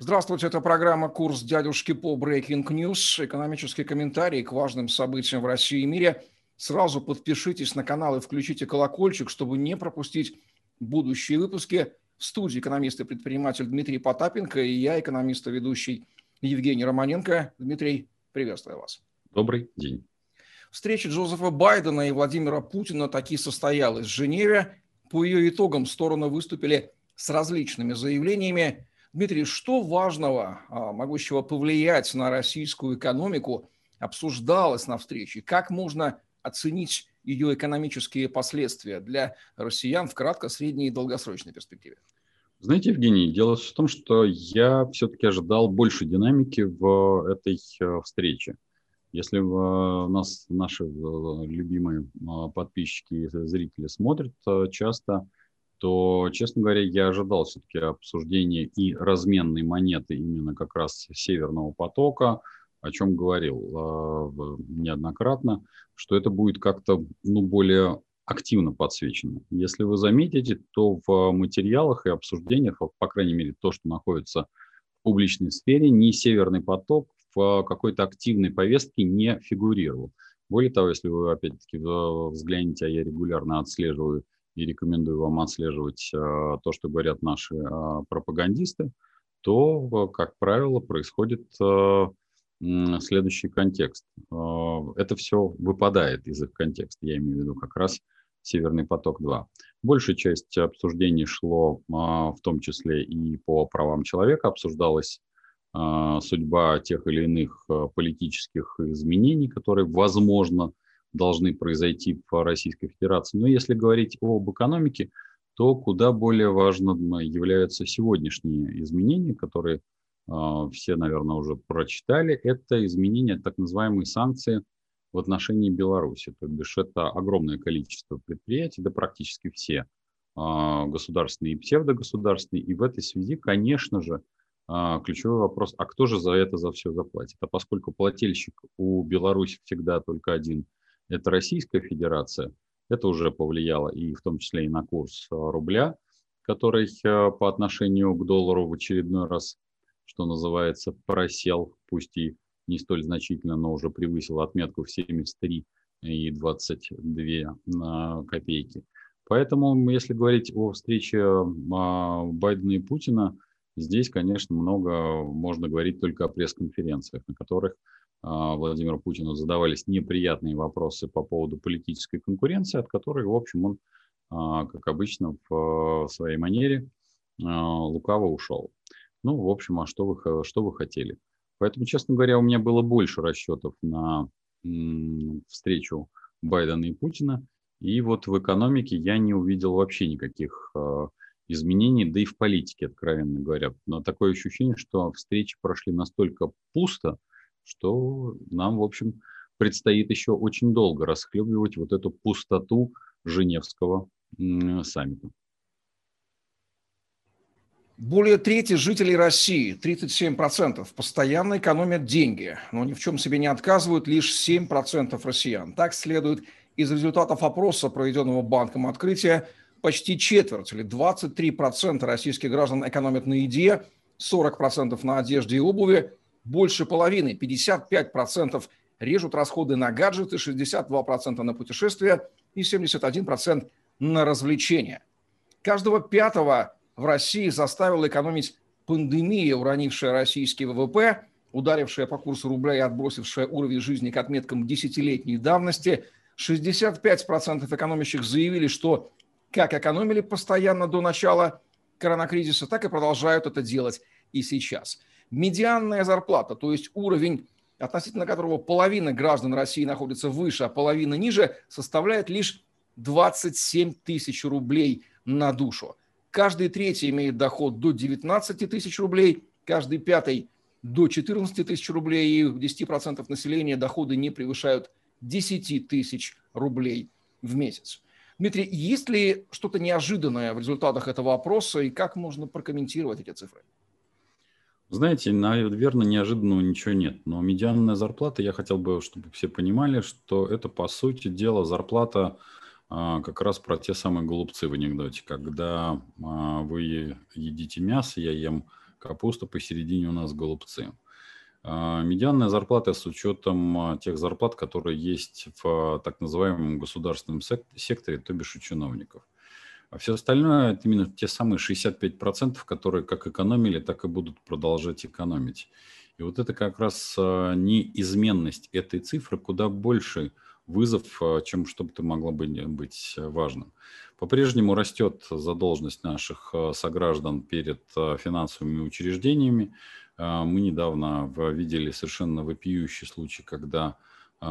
Здравствуйте, это программа «Курс дядюшки по Breaking News». Экономический комментарий к важным событиям в России и мире. Сразу подпишитесь на канал и включите колокольчик, чтобы не пропустить будущие выпуски. В студии экономист и предприниматель Дмитрий Потапенко и я, экономист и ведущий Евгений Романенко. Дмитрий, приветствую вас. Добрый день. Встреча Джозефа Байдена и Владимира Путина таки состоялась в Женеве. По ее итогам стороны выступили с различными заявлениями. Дмитрий, что важного, а, могущего повлиять на российскую экономику, обсуждалось на встрече? Как можно оценить ее экономические последствия для россиян в кратко, средней и долгосрочной перспективе? Знаете, Евгений, дело в том, что я все-таки ожидал больше динамики в этой э, встрече. Если у нас наши э, любимые э, подписчики и зрители смотрят часто, то, честно говоря, я ожидал все-таки обсуждения и разменной монеты именно как раз Северного потока, о чем говорил э, неоднократно, что это будет как-то ну, более активно подсвечено. Если вы заметите, то в материалах и обсуждениях, по крайней мере, то, что находится в публичной сфере, ни Северный поток в какой-то активной повестке не фигурировал. Более того, если вы опять-таки взглянете, а я регулярно отслеживаю и рекомендую вам отслеживать э, то, что говорят наши э, пропагандисты, то, как правило, происходит э, следующий контекст. Это все выпадает из их контекста, я имею в виду как раз Северный поток-2. Большая часть обсуждений шло в том числе и по правам человека, обсуждалась судьба тех или иных политических изменений, которые, возможно, должны произойти в Российской Федерации. Но если говорить об экономике, то куда более важным являются сегодняшние изменения, которые э, все, наверное, уже прочитали. Это изменения так называемые санкции в отношении Беларуси. То бишь это огромное количество предприятий, да практически все э, государственные и псевдогосударственные. И в этой связи, конечно же, э, ключевой вопрос, а кто же за это за все заплатит? А поскольку плательщик у Беларуси всегда только один – это Российская Федерация. Это уже повлияло и в том числе и на курс э, рубля, который э, по отношению к доллару в очередной раз, что называется, просел, пусть и не столь значительно, но уже превысил отметку в 73 и 22 копейки. Поэтому, если говорить о встрече а, Байдена и Путина, здесь, конечно, много можно говорить только о пресс-конференциях, на которых Владимиру Путину задавались неприятные вопросы по поводу политической конкуренции, от которой, в общем, он, а, как обычно, в своей манере а, лукаво ушел. Ну, в общем, а что вы, что вы хотели? Поэтому, честно говоря, у меня было больше расчетов на встречу Байдена и Путина. И вот в экономике я не увидел вообще никаких изменений, да и в политике, откровенно говоря. Но такое ощущение, что встречи прошли настолько пусто, что нам, в общем, предстоит еще очень долго расхлебывать вот эту пустоту Женевского саммита. Более трети жителей России, 37%, постоянно экономят деньги, но ни в чем себе не отказывают лишь 7% россиян. Так следует из результатов опроса, проведенного Банком открытия, почти четверть или 23% российских граждан экономят на еде, 40% на одежде и обуви, больше половины, 55% режут расходы на гаджеты, 62% на путешествия и 71% на развлечения. Каждого пятого в России заставила экономить пандемия, уронившая российский ВВП, ударившая по курсу рубля и отбросившая уровень жизни к отметкам десятилетней давности. 65% экономящих заявили, что как экономили постоянно до начала коронакризиса, так и продолжают это делать и сейчас – медианная зарплата, то есть уровень, относительно которого половина граждан России находится выше, а половина ниже, составляет лишь 27 тысяч рублей на душу. Каждый третий имеет доход до 19 тысяч рублей, каждый пятый до 14 тысяч рублей, и у 10% населения доходы не превышают 10 тысяч рублей в месяц. Дмитрий, есть ли что-то неожиданное в результатах этого опроса, и как можно прокомментировать эти цифры? Знаете, наверное, неожиданного ничего нет. Но медианная зарплата, я хотел бы, чтобы все понимали, что это, по сути дела, зарплата а, как раз про те самые голубцы в анекдоте. Когда а, вы едите мясо, я ем капуста, посередине у нас голубцы. А, медианная зарплата с учетом а, тех зарплат, которые есть в так называемом государственном секторе, то бишь у чиновников. А все остальное – это именно те самые 65%, которые как экономили, так и будут продолжать экономить. И вот это как раз неизменность этой цифры куда больше вызов, чем что бы то могло быть важным. По-прежнему растет задолженность наших сограждан перед финансовыми учреждениями. А, мы недавно видели совершенно вопиющий случай, когда а,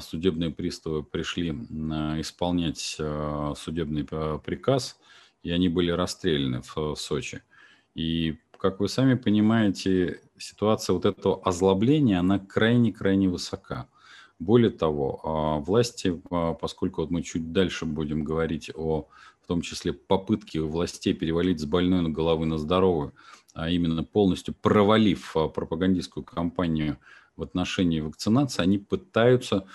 судебные приставы пришли исполнять а, судебный приказ, и они были расстреляны в Сочи. И, как вы сами понимаете, ситуация вот этого озлобления, она крайне-крайне высока. Более того, власти, поскольку вот мы чуть дальше будем говорить о, в том числе, попытке властей перевалить с больной на головы на здоровую, а именно полностью провалив а, пропагандистскую кампанию в отношении вакцинации, они пытаются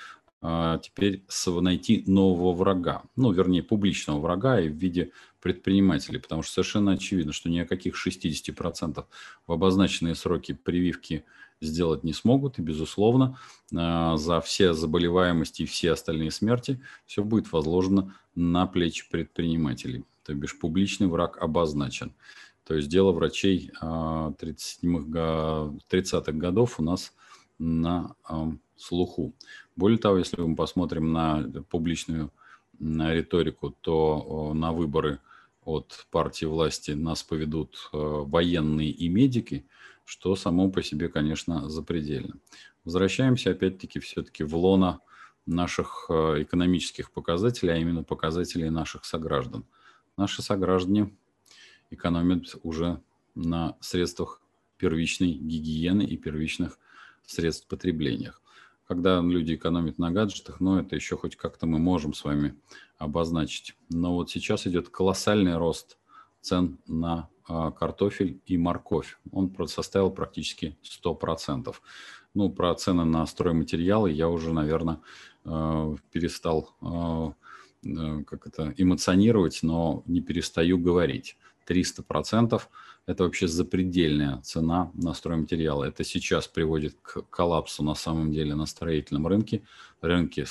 а, теперь найти нового врага, ну, вернее, публичного врага и в виде предпринимателей, потому что совершенно очевидно, что ни о каких 60% в обозначенные сроки прививки сделать не смогут, и, безусловно, а, за все заболеваемости и все остальные смерти все будет возложено на плечи предпринимателей, то бишь публичный враг обозначен. То есть дело врачей 30-х, 30 годов у нас на слуху. Более того, если мы посмотрим на публичную на риторику, то на выборы от партии власти нас поведут военные и медики, что само по себе, конечно, запредельно. Возвращаемся опять-таки все-таки в лона наших экономических показателей, а именно показателей наших сограждан. Наши сограждане экономят уже на средствах первичной гигиены и первичных средств потреблениях. Когда люди экономят на гаджетах, ну, это еще хоть как-то мы можем с вами обозначить. Но вот сейчас идет колоссальный рост цен на а, картофель и морковь. Он составил практически 100%. Ну, про цены на стройматериалы я уже, наверное, э, перестал э, э, как это, эмоционировать, но не перестаю говорить. 300%. Это вообще запредельная цена на стройматериалы. Это сейчас приводит к коллапсу на самом деле на строительном рынке. Рынки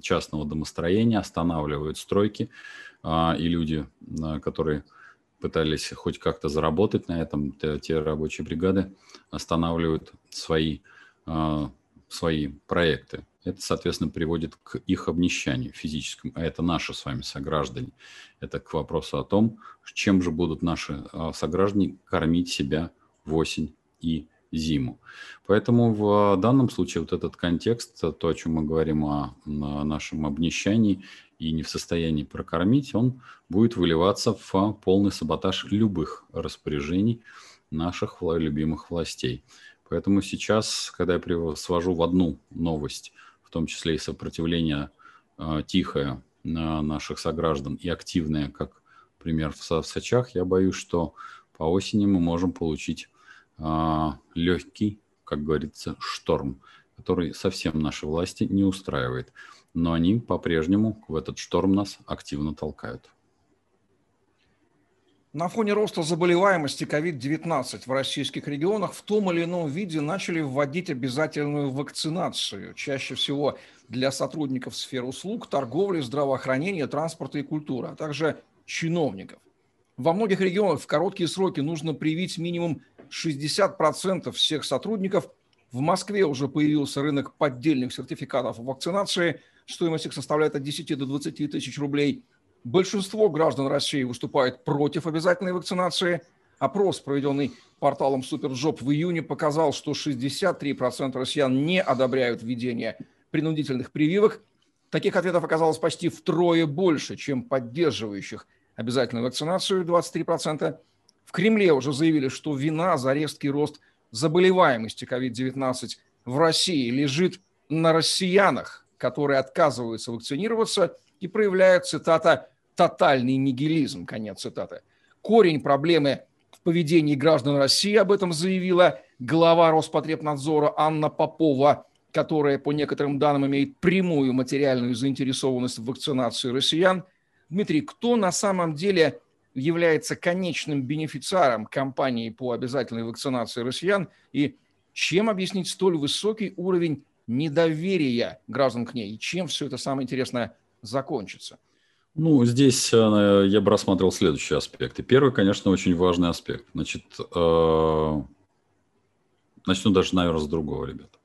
частного домостроения останавливают стройки, а, и люди, а, которые пытались хоть как-то заработать на этом, те рабочие бригады останавливают свои, а, свои проекты. Это, соответственно, приводит к их обнищанию физическому, а это наши с вами сограждане. Это к вопросу о том, чем же будут наши а, сограждане кормить себя в осень и зиму. Поэтому в данном случае вот этот контекст, то, о чем мы говорим о, о нашем обнищании и не в состоянии прокормить, он будет выливаться в полный саботаж любых распоряжений наших любимых властей. Поэтому сейчас, когда я свожу в одну новость том числе и сопротивление э, тихое на наших сограждан и активное, как пример в, в Сочах, я боюсь, что по осени мы можем получить э, легкий, как говорится, шторм, который совсем наши власти не устраивает. Но они по-прежнему в этот шторм нас активно толкают. На фоне роста заболеваемости COVID-19 в российских регионах в том или ином виде начали вводить обязательную вакцинацию, чаще всего для сотрудников сфер услуг, торговли, здравоохранения, транспорта и культуры, а также чиновников. Во многих регионах в короткие сроки нужно привить минимум 60% всех сотрудников. В Москве уже появился рынок поддельных сертификатов вакцинации. Стоимость их составляет от 10 до 20 тысяч рублей – Большинство граждан России выступает против обязательной вакцинации. Опрос, проведенный порталом Superjob в июне, показал, что 63% россиян не одобряют введение принудительных прививок. Таких ответов оказалось почти втрое больше, чем поддерживающих обязательную вакцинацию 23%. В Кремле уже заявили, что вина за резкий рост заболеваемости COVID-19 в России лежит на россиянах, которые отказываются вакцинироваться и проявляют, цитата, тотальный нигилизм, конец цитаты. Корень проблемы в поведении граждан России, об этом заявила глава Роспотребнадзора Анна Попова, которая, по некоторым данным, имеет прямую материальную заинтересованность в вакцинации россиян. Дмитрий, кто на самом деле является конечным бенефициаром кампании по обязательной вакцинации россиян и чем объяснить столь высокий уровень недоверия граждан к ней и чем все это самое интересное закончится? Ну, здесь э, я бы рассматривал следующие аспекты. Первый, конечно, очень важный аспект. Значит, э, начну даже, наверное, с другого, ребята.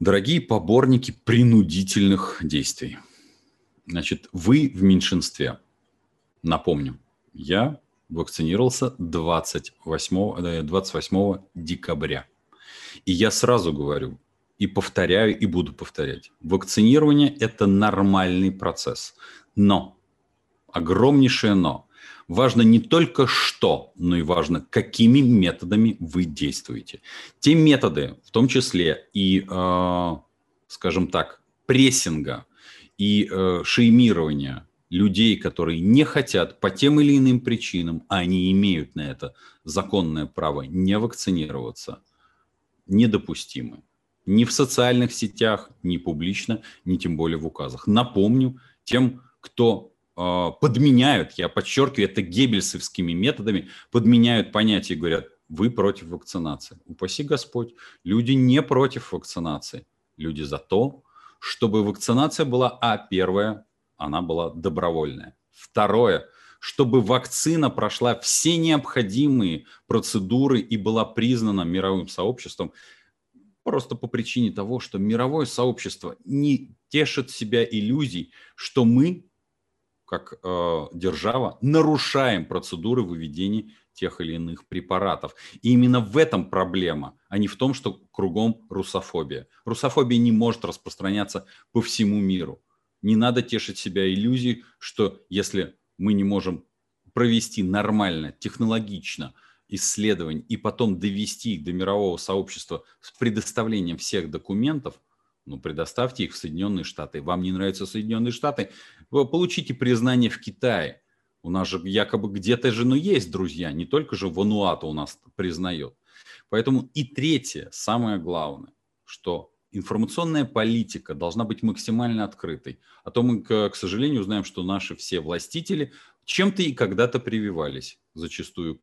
Дорогие поборники принудительных действий. Значит, вы в меньшинстве. Напомню, я вакцинировался 28, 28 э, декабря. И я сразу говорю, и повторяю, и буду повторять. Вакцинирование – это нормальный процесс. Но, огромнейшее но, важно не только что, но и важно, какими методами вы действуете. Те методы, в том числе и, э, скажем так, прессинга и э, шеймирования людей, которые не хотят по тем или иным причинам, а они имеют на это законное право не вакцинироваться, недопустимы. Ни в социальных сетях, ни публично, ни тем более в указах. Напомню тем, кто э, подменяют, я подчеркиваю, это геббельсовскими методами, подменяют понятия и говорят, вы против вакцинации. Упаси Господь, люди не против вакцинации. Люди за то, чтобы вакцинация была, а, первое, она была добровольная. Второе, чтобы вакцина прошла все необходимые процедуры и была признана мировым сообществом Просто по причине того, что мировое сообщество не тешит себя иллюзий, что мы, как э, держава, нарушаем процедуры выведения тех или иных препаратов. И именно в этом проблема, а не в том, что кругом русофобия. Русофобия не может распространяться по всему миру. Не надо тешить себя иллюзией, что если мы не можем провести нормально, технологично – исследований и потом довести их до мирового сообщества с предоставлением всех документов, ну, предоставьте их в Соединенные Штаты. Вам не нравятся Соединенные Штаты, вы получите признание в Китае. У нас же якобы где-то же, ну, есть друзья, не только же Вануату у нас признает. Поэтому и третье, самое главное, что информационная политика должна быть максимально открытой. А то мы, к, сожалению, узнаем, что наши все властители чем-то и когда-то прививались, зачастую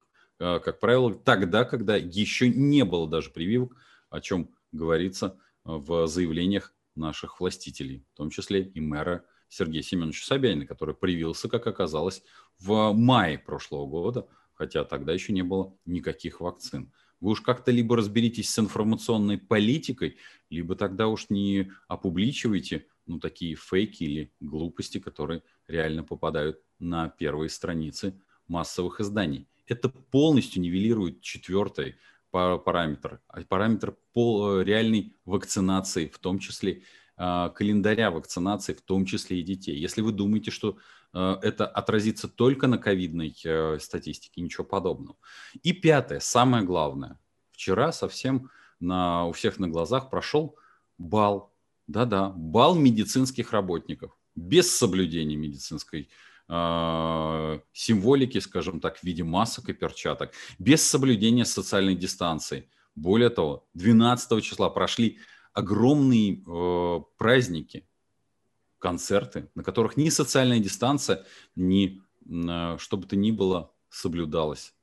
как правило, тогда, когда еще не было даже прививок, о чем говорится э, в заявлениях наших властителей, в том числе и мэра Сергея Семеновича Собянина, который привился, как оказалось, в мае прошлого года, хотя тогда еще не было никаких вакцин. Вы уж как-то либо разберитесь с информационной политикой, либо тогда уж не опубличивайте ну, такие фейки или глупости, которые реально попадают на первые страницы массовых изданий это полностью нивелирует четвертый параметр, а параметр пол, э, реальной вакцинации, в том числе э, календаря вакцинации, в том числе и детей. Если вы думаете, что э, это отразится только на ковидной статистике, ничего подобного. И пятое, самое главное. Вчера совсем на, у всех на глазах прошел бал, да-да, бал медицинских работников без соблюдения медицинской э, символики, скажем так, в виде масок и перчаток, без соблюдения социальной дистанции. Более того, 12 числа прошли огромные э, праздники, концерты, на которых ни социальная дистанция, ни э, что бы то ни было соблюдалось.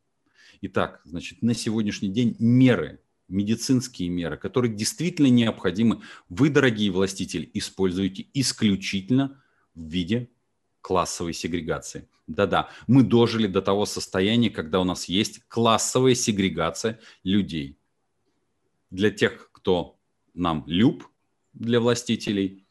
Итак, значит, на сегодняшний день меры, медицинские меры, которые действительно необходимы, вы, дорогие властители, используете исключительно в виде классовой сегрегации. Да-да, мы дожили до того состояния, когда у нас есть классовая сегрегация людей. Для тех, кто нам люб, для властителей,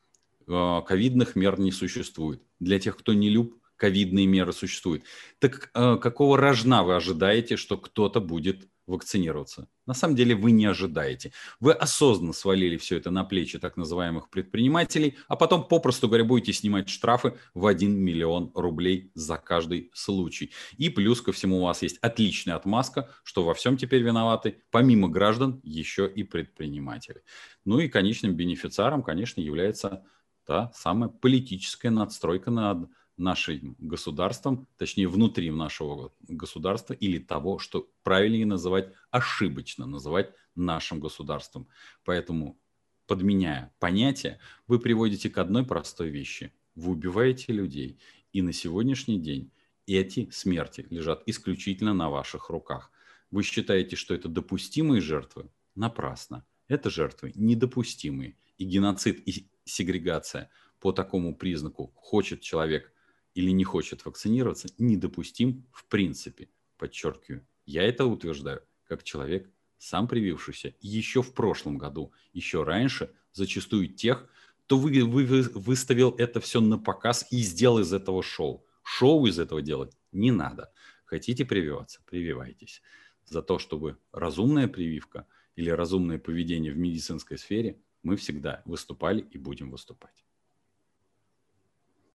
э, ковидных мер не существует. Для тех, кто не люб, ковидные меры существуют. Так э, какого рожна вы ожидаете, что кто-то будет вакцинироваться. На самом деле вы не ожидаете. Вы осознанно свалили все это на плечи так называемых предпринимателей, а потом, попросту говоря, будете снимать штрафы в 1 миллион рублей за каждый случай. И плюс ко всему у вас есть отличная отмазка, что во всем теперь виноваты, помимо граждан, еще и предприниматели. Ну и конечным бенефициаром, конечно, является та самая политическая надстройка над нашим государством, точнее внутри нашего государства или того, что правильнее называть ошибочно называть нашим государством. Поэтому, подменяя понятие, вы приводите к одной простой вещи. Вы убиваете людей. И на сегодняшний день эти смерти лежат исключительно на ваших руках. Вы считаете, что это допустимые жертвы? Напрасно. Это жертвы недопустимые. И геноцид, и сегрегация по такому признаку, хочет человек или не хочет вакцинироваться, недопустим в принципе. Подчеркиваю, я это утверждаю как человек, сам привившийся еще в прошлом году, еще раньше, зачастую тех, кто вы, вы, выставил это все на показ и сделал из этого шоу. Шоу из этого делать не надо. Хотите прививаться? Прививайтесь. За то, чтобы разумная прививка или разумное поведение в медицинской сфере, мы всегда выступали и будем выступать.